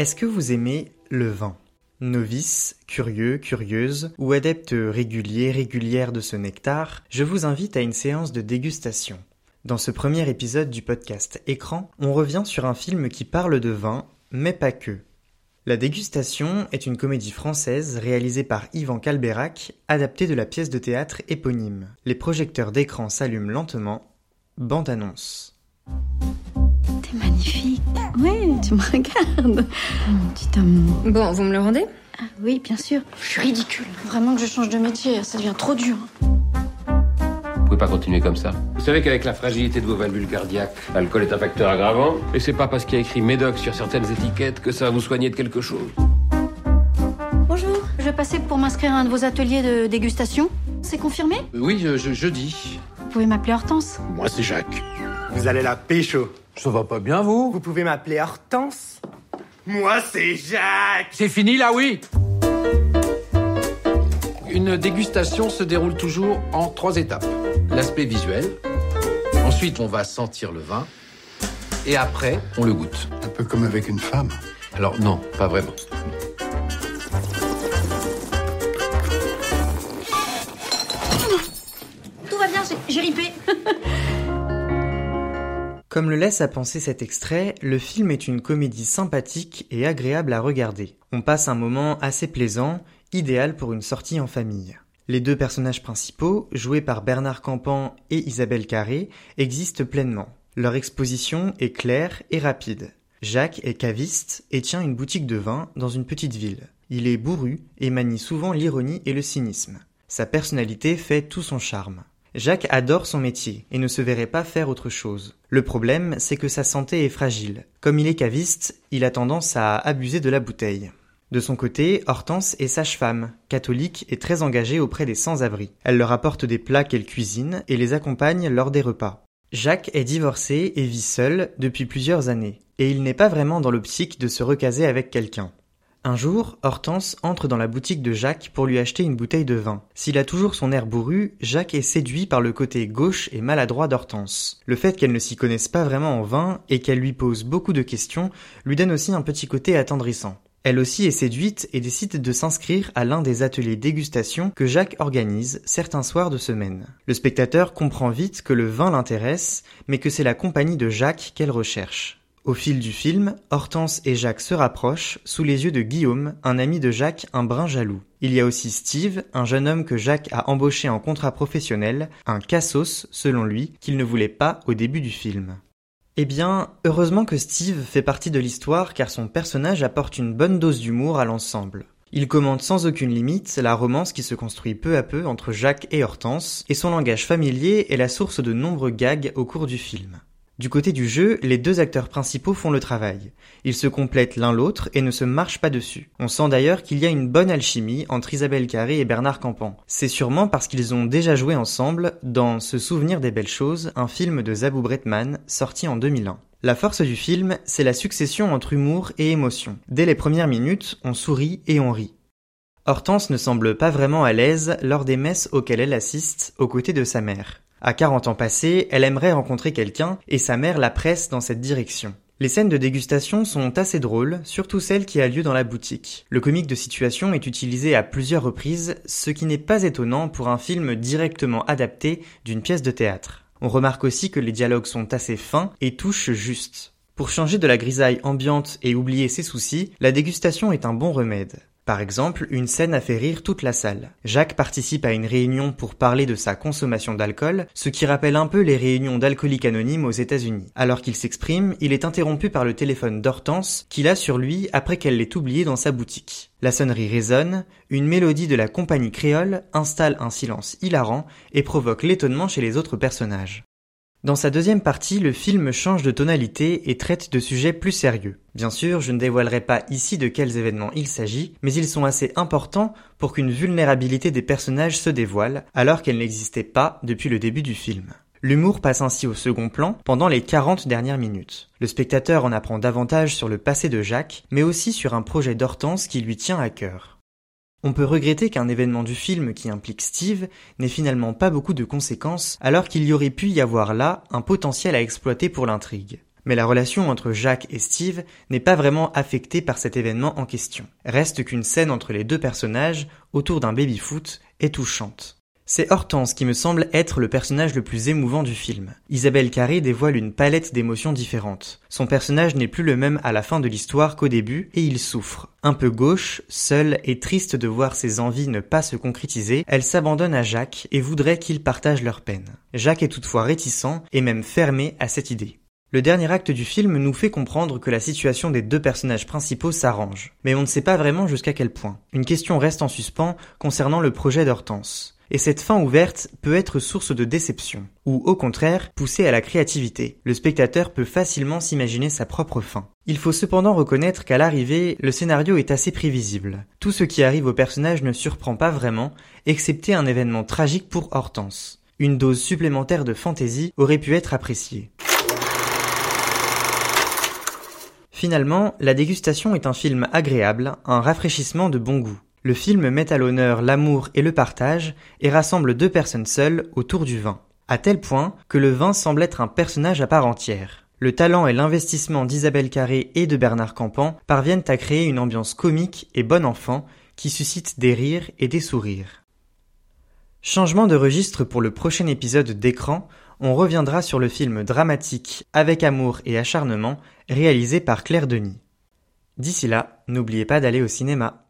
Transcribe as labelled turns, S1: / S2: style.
S1: Est-ce que vous aimez le vin Novice, curieux, curieuse ou adepte régulier, régulière de ce nectar, je vous invite à une séance de dégustation. Dans ce premier épisode du podcast Écran, on revient sur un film qui parle de vin, mais pas que. La dégustation est une comédie française réalisée par Yvan Calberac, adaptée de la pièce de théâtre éponyme. Les projecteurs d'écran s'allument lentement. Bande annonce.
S2: T'es magnifique. Ouais, tu me regardes. Mon petit amour.
S3: Bon, vous me le rendez?
S2: Ah oui, bien sûr. Je suis ridicule. Vraiment que je change de métier, ça devient trop dur.
S4: Pas continuer comme ça. Vous savez qu'avec la fragilité de vos valvules cardiaques, l'alcool est un facteur aggravant. Et c'est pas parce qu'il y a écrit Médoc sur certaines étiquettes que ça va vous soigner de quelque chose.
S2: Bonjour, je vais passer pour m'inscrire à un de vos ateliers de dégustation. C'est confirmé?
S5: Oui, je, je, jeudi.
S2: Vous pouvez m'appeler Hortense.
S5: Moi, c'est Jacques.
S6: Vous allez la pécho.
S5: Ça va pas bien, vous?
S6: Vous pouvez m'appeler Hortense Moi, c'est Jacques
S5: C'est fini, là, oui Une dégustation se déroule toujours en trois étapes. L'aspect visuel. Ensuite, on va sentir le vin. Et après, on le goûte.
S7: Un peu comme avec une femme.
S5: Alors, non, pas vraiment.
S2: Tout va bien, j'ai- ripé.
S1: Comme le laisse à penser cet extrait, le film est une comédie sympathique et agréable à regarder. On passe un moment assez plaisant, idéal pour une sortie en famille. Les deux personnages principaux, joués par Bernard Campan et Isabelle Carré, existent pleinement. Leur exposition est claire et rapide. Jacques est caviste et tient une boutique de vin dans une petite ville. Il est bourru et manie souvent l'ironie et le cynisme. Sa personnalité fait tout son charme. Jacques adore son métier et ne se verrait pas faire autre chose. Le problème, c'est que sa santé est fragile. Comme il est caviste, il a tendance à abuser de la bouteille. De son côté, Hortense est sage-femme, catholique et très engagée auprès des sans-abri. Elle leur apporte des plats qu'elle cuisine et les accompagne lors des repas. Jacques est divorcé et vit seul depuis plusieurs années, et il n'est pas vraiment dans l'optique de se recaser avec quelqu'un. Un jour, Hortense entre dans la boutique de Jacques pour lui acheter une bouteille de vin. S'il a toujours son air bourru, Jacques est séduit par le côté gauche et maladroit d'Hortense. Le fait qu'elle ne s'y connaisse pas vraiment en vin et qu'elle lui pose beaucoup de questions lui donne aussi un petit côté attendrissant. Elle aussi est séduite et décide de s'inscrire à l'un des ateliers dégustation que Jacques organise certains soirs de semaine. Le spectateur comprend vite que le vin l'intéresse, mais que c'est la compagnie de Jacques qu'elle recherche. Au fil du film, Hortense et Jacques se rapprochent sous les yeux de Guillaume, un ami de Jacques un brin jaloux. Il y a aussi Steve, un jeune homme que Jacques a embauché en contrat professionnel, un cassos selon lui, qu'il ne voulait pas au début du film. Eh bien, heureusement que Steve fait partie de l'histoire car son personnage apporte une bonne dose d'humour à l'ensemble. Il commente sans aucune limite la romance qui se construit peu à peu entre Jacques et Hortense, et son langage familier est la source de nombreux gags au cours du film. Du côté du jeu, les deux acteurs principaux font le travail. Ils se complètent l'un l'autre et ne se marchent pas dessus. On sent d'ailleurs qu'il y a une bonne alchimie entre Isabelle Carré et Bernard Campan. C'est sûrement parce qu'ils ont déjà joué ensemble dans Se souvenir des belles choses, un film de Zabou Bretman sorti en 2001. La force du film, c'est la succession entre humour et émotion. Dès les premières minutes, on sourit et on rit. Hortense ne semble pas vraiment à l'aise lors des messes auxquelles elle assiste aux côtés de sa mère. À 40 ans passés, elle aimerait rencontrer quelqu'un et sa mère la presse dans cette direction. Les scènes de dégustation sont assez drôles, surtout celle qui a lieu dans la boutique. Le comique de situation est utilisé à plusieurs reprises, ce qui n'est pas étonnant pour un film directement adapté d'une pièce de théâtre. On remarque aussi que les dialogues sont assez fins et touchent juste. Pour changer de la grisaille ambiante et oublier ses soucis, la dégustation est un bon remède. Par exemple, une scène a fait rire toute la salle. Jacques participe à une réunion pour parler de sa consommation d'alcool, ce qui rappelle un peu les réunions d'alcooliques anonymes aux États-Unis. Alors qu'il s'exprime, il est interrompu par le téléphone d'Hortense, qu'il a sur lui après qu'elle l'ait oublié dans sa boutique. La sonnerie résonne, une mélodie de la compagnie créole installe un silence hilarant et provoque l'étonnement chez les autres personnages. Dans sa deuxième partie, le film change de tonalité et traite de sujets plus sérieux. Bien sûr, je ne dévoilerai pas ici de quels événements il s'agit, mais ils sont assez importants pour qu'une vulnérabilité des personnages se dévoile, alors qu'elle n'existait pas depuis le début du film. L'humour passe ainsi au second plan pendant les 40 dernières minutes. Le spectateur en apprend davantage sur le passé de Jacques, mais aussi sur un projet d'Hortense qui lui tient à cœur. On peut regretter qu'un événement du film qui implique Steve n'ait finalement pas beaucoup de conséquences alors qu'il y aurait pu y avoir là un potentiel à exploiter pour l'intrigue. Mais la relation entre Jacques et Steve n'est pas vraiment affectée par cet événement en question. Reste qu'une scène entre les deux personnages, autour d'un baby-foot, est touchante. C'est Hortense qui me semble être le personnage le plus émouvant du film. Isabelle Carré dévoile une palette d'émotions différentes. Son personnage n'est plus le même à la fin de l'histoire qu'au début, et il souffre. Un peu gauche, seule et triste de voir ses envies ne pas se concrétiser, elle s'abandonne à Jacques et voudrait qu'il partage leur peine. Jacques est toutefois réticent et même fermé à cette idée. Le dernier acte du film nous fait comprendre que la situation des deux personnages principaux s'arrange. Mais on ne sait pas vraiment jusqu'à quel point. Une question reste en suspens concernant le projet d'Hortense et cette fin ouverte peut être source de déception, ou au contraire pousser à la créativité. Le spectateur peut facilement s'imaginer sa propre fin. Il faut cependant reconnaître qu'à l'arrivée, le scénario est assez prévisible. Tout ce qui arrive au personnage ne surprend pas vraiment, excepté un événement tragique pour Hortense. Une dose supplémentaire de fantaisie aurait pu être appréciée. Finalement, La dégustation est un film agréable, un rafraîchissement de bon goût. Le film met à l'honneur l'amour et le partage et rassemble deux personnes seules autour du vin, à tel point que le vin semble être un personnage à part entière. Le talent et l'investissement d'Isabelle Carré et de Bernard Campan parviennent à créer une ambiance comique et bon enfant qui suscite des rires et des sourires. Changement de registre pour le prochain épisode d'écran, on reviendra sur le film dramatique Avec amour et acharnement réalisé par Claire Denis. D'ici là, n'oubliez pas d'aller au cinéma.